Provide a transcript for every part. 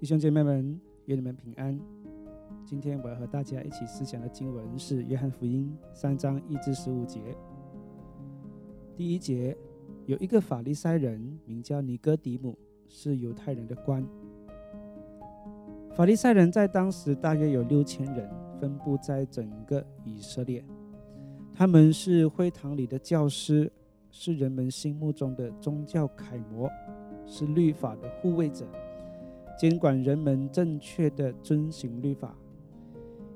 弟兄姐妹们，愿你们平安。今天我要和大家一起思想的经文是《约翰福音》三章一至十五节。第一节，有一个法利赛人名叫尼哥底母，是犹太人的官。法利赛人在当时大约有六千人，分布在整个以色列。他们是会堂里的教师，是人们心目中的宗教楷模，是律法的护卫者。监管人们正确的遵行律法。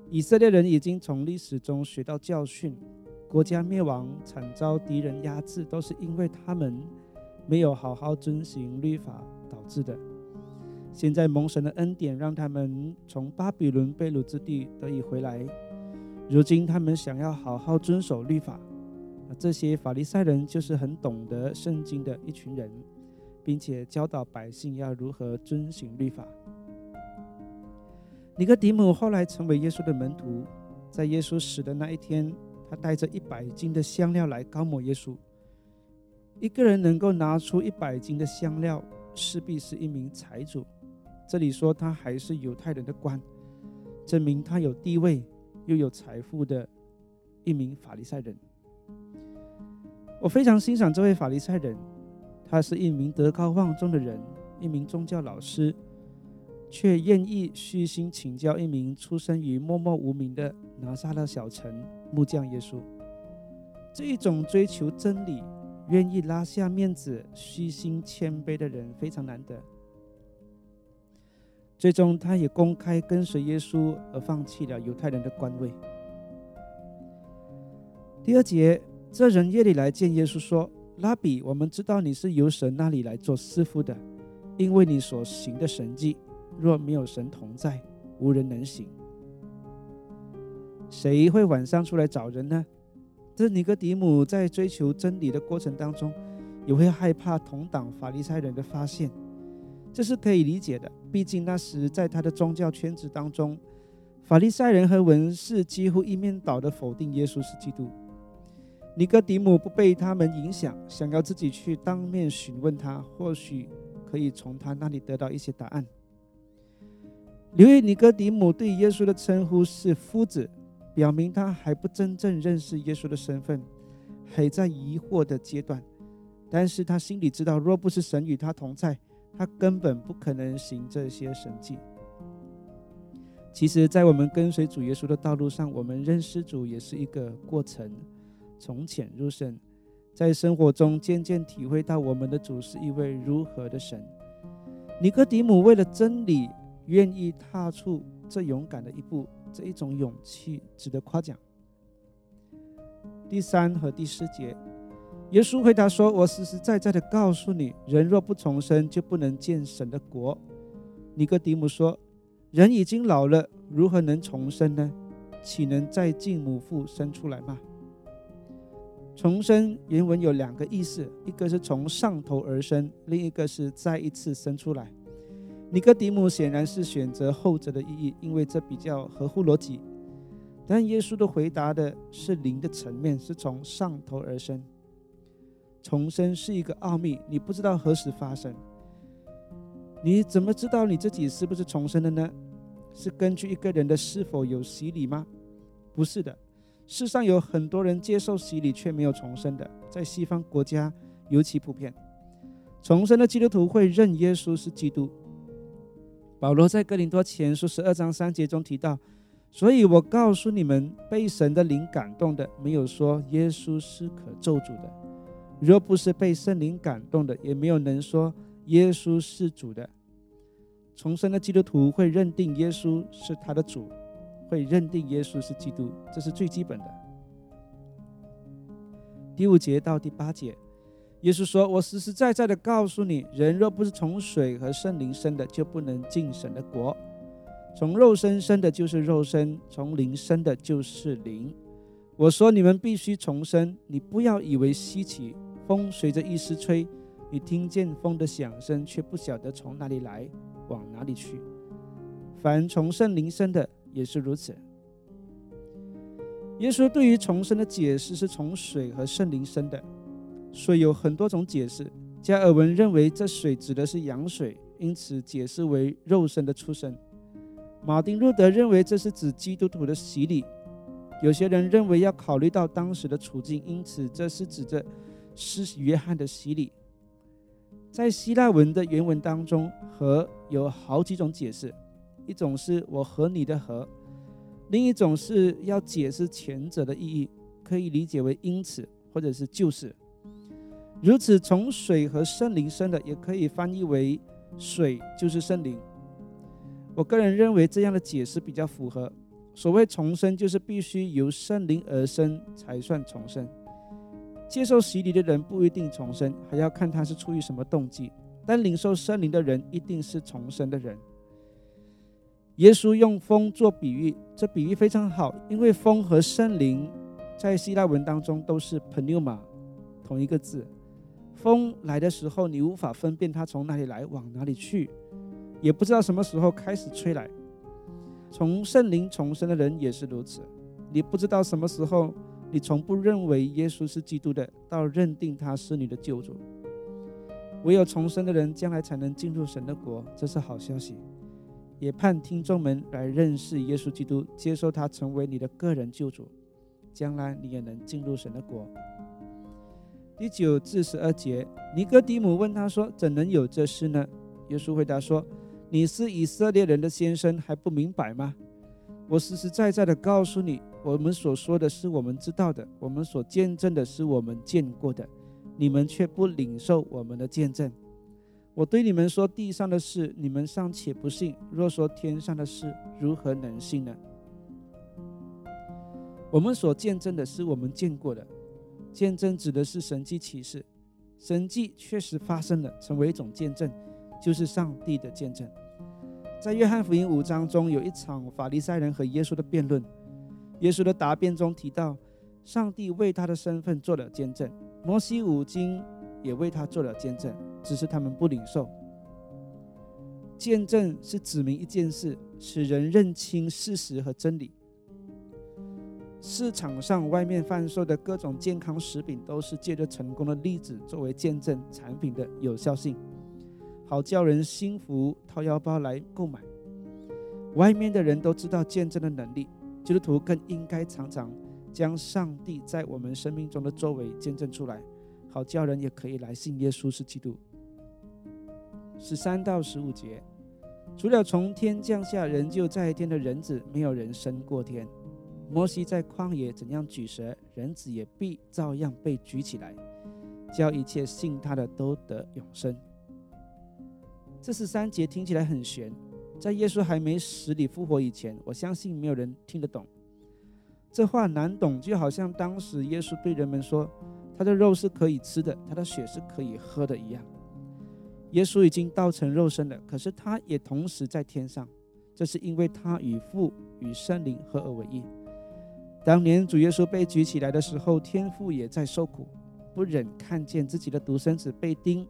以色列人已经从历史中学到教训，国家灭亡、惨遭敌人压制，都是因为他们没有好好遵行律法导致的。现在蒙神的恩典，让他们从巴比伦被掳之地得以回来。如今他们想要好好遵守律法，这些法利赛人就是很懂得圣经的一群人。并且教导百姓要如何遵循律法。尼哥底母后来成为耶稣的门徒，在耶稣死的那一天，他带着一百斤的香料来高抹耶稣。一个人能够拿出一百斤的香料，势必是一名财主。这里说他还是犹太人的官，证明他有地位又有财富的一名法利赛人。我非常欣赏这位法利赛人。他是一名德高望重的人，一名宗教老师，却愿意虚心请教一名出生于默默无名的拿撒勒小城木匠耶稣。这一种追求真理、愿意拉下面子、虚心谦卑的人非常难得。最终，他也公开跟随耶稣，而放弃了犹太人的官位。第二节，这人夜里来见耶稣说。拉比，我们知道你是由神那里来做师傅的，因为你所行的神迹，若没有神同在，无人能行。谁会晚上出来找人呢？这尼哥底母在追求真理的过程当中，也会害怕同党法利赛人的发现，这是可以理解的。毕竟那时在他的宗教圈子当中，法利赛人和文士几乎一面倒的否定耶稣是基督。尼哥底母不被他们影响，想要自己去当面询问他，或许可以从他那里得到一些答案。留意尼哥底母对耶稣的称呼是夫子，表明他还不真正认识耶稣的身份，还在疑惑的阶段。但是他心里知道，若不是神与他同在，他根本不可能行这些神迹。其实，在我们跟随主耶稣的道路上，我们认识主也是一个过程。从浅入深，在生活中渐渐体会到我们的主是一位如何的神。尼哥底母为了真理，愿意踏出这勇敢的一步，这一种勇气值得夸奖。第三和第四节，耶稣回答说：“我实实在在的告诉你，人若不重生，就不能见神的国。”尼哥底母说：“人已经老了，如何能重生呢？岂能再进母腹生出来吗？”重生原文有两个意思，一个是从上头而生，另一个是再一次生出来。尼哥底母显然是选择后者的意义，因为这比较合乎逻辑。但耶稣的回答的是灵的层面，是从上头而生。重生是一个奥秘，你不知道何时发生。你怎么知道你自己是不是重生的呢？是根据一个人的是否有洗礼吗？不是的。世上有很多人接受洗礼却没有重生的，在西方国家尤其普遍。重生的基督徒会认耶稣是基督。保罗在哥林多前书十二章三节中提到：“所以我告诉你们，被神的灵感动的，没有说耶稣是可咒诅的；若不是被圣灵感动的，也没有能说耶稣是主的。”重生的基督徒会认定耶稣是他的主。会认定耶稣是基督，这是最基本的。第五节到第八节，耶稣说：“我实实在在的告诉你，人若不是从水和圣灵生的，就不能进神的国。从肉身生的，就是肉身；从灵生的，就是灵。我说你们必须重生。你不要以为稀奇，风随着一丝吹，你听见风的响声，却不晓得从哪里来，往哪里去。凡从圣灵生的。”也是如此。耶稣对于重生的解释是从水和圣灵生的，所以有很多种解释。加尔文认为这水指的是羊水，因此解释为肉身的出生。马丁路德认为这是指基督徒的洗礼。有些人认为要考虑到当时的处境，因此这是指着施约翰的洗礼。在希腊文的原文当中，“和”有好几种解释，一种是我和你的和，另一种是要解释前者的意义，可以理解为因此或者是就是。如此，从水和圣灵生的，也可以翻译为水就是圣灵。我个人认为这样的解释比较符合。所谓重生，就是必须由圣灵而生才算重生。接受洗礼的人不一定重生，还要看他是出于什么动机。但领受圣灵的人一定是重生的人。耶稣用风做比喻，这比喻非常好，因为风和圣灵在希腊文当中都是 pneuma，同一个字。风来的时候，你无法分辨它从哪里来，往哪里去，也不知道什么时候开始吹来。从圣灵重生的人也是如此，你不知道什么时候，你从不认为耶稣是基督的，到认定他是你的救主。唯有重生的人，将来才能进入神的国，这是好消息。也盼听众们来认识耶稣基督，接受他成为你的个人救主，将来你也能进入神的国。第九至十二节，尼哥底母问他说：“怎能有这事呢？”耶稣回答说：“你是以色列人的先生，还不明白吗？我实实在在的告诉你，我们所说的是我们知道的，我们所见证的是我们见过的，你们却不领受我们的见证。我对你们说地上的事，你们尚且不信；若说天上的事，如何能信呢？我们所见证的是我们见过的。”见证指的是神迹启示，神迹确实发生了，成为一种见证，就是上帝的见证。在约翰福音五章中，有一场法利赛人和耶稣的辩论。耶稣的答辩中提到，上帝为他的身份做了见证，摩西五经也为他做了见证，只是他们不领受。见证是指明一件事，使人认清事实和真理。市场上外面贩售的各种健康食品，都是借着成功的例子作为见证产品的有效性，好叫人心服掏腰包来购买。外面的人都知道见证的能力，基督徒更应该常常将上帝在我们生命中的作为见证出来，好叫人也可以来信耶稣是基督。十三到十五节，除了从天降下人就在天的人子，没有人升过天。摩西在旷野怎样举蛇，人子也必照样被举起来，叫一切信他的都得永生。这十三节听起来很玄，在耶稣还没死里复活以前，我相信没有人听得懂。这话难懂，就好像当时耶稣对人们说：“他的肉是可以吃的，他的血是可以喝的一样。”耶稣已经道成肉身了，可是他也同时在天上，这是因为他与父与圣灵合而为一。当年主耶稣被举起来的时候，天父也在受苦，不忍看见自己的独生子被钉，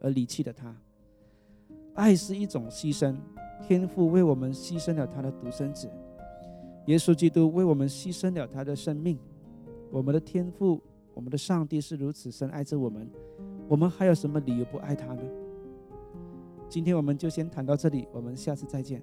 而离弃的他。爱是一种牺牲，天父为我们牺牲了他的独生子，耶稣基督为我们牺牲了他的生命。我们的天父，我们的上帝是如此深爱着我们，我们还有什么理由不爱他呢？今天我们就先谈到这里，我们下次再见。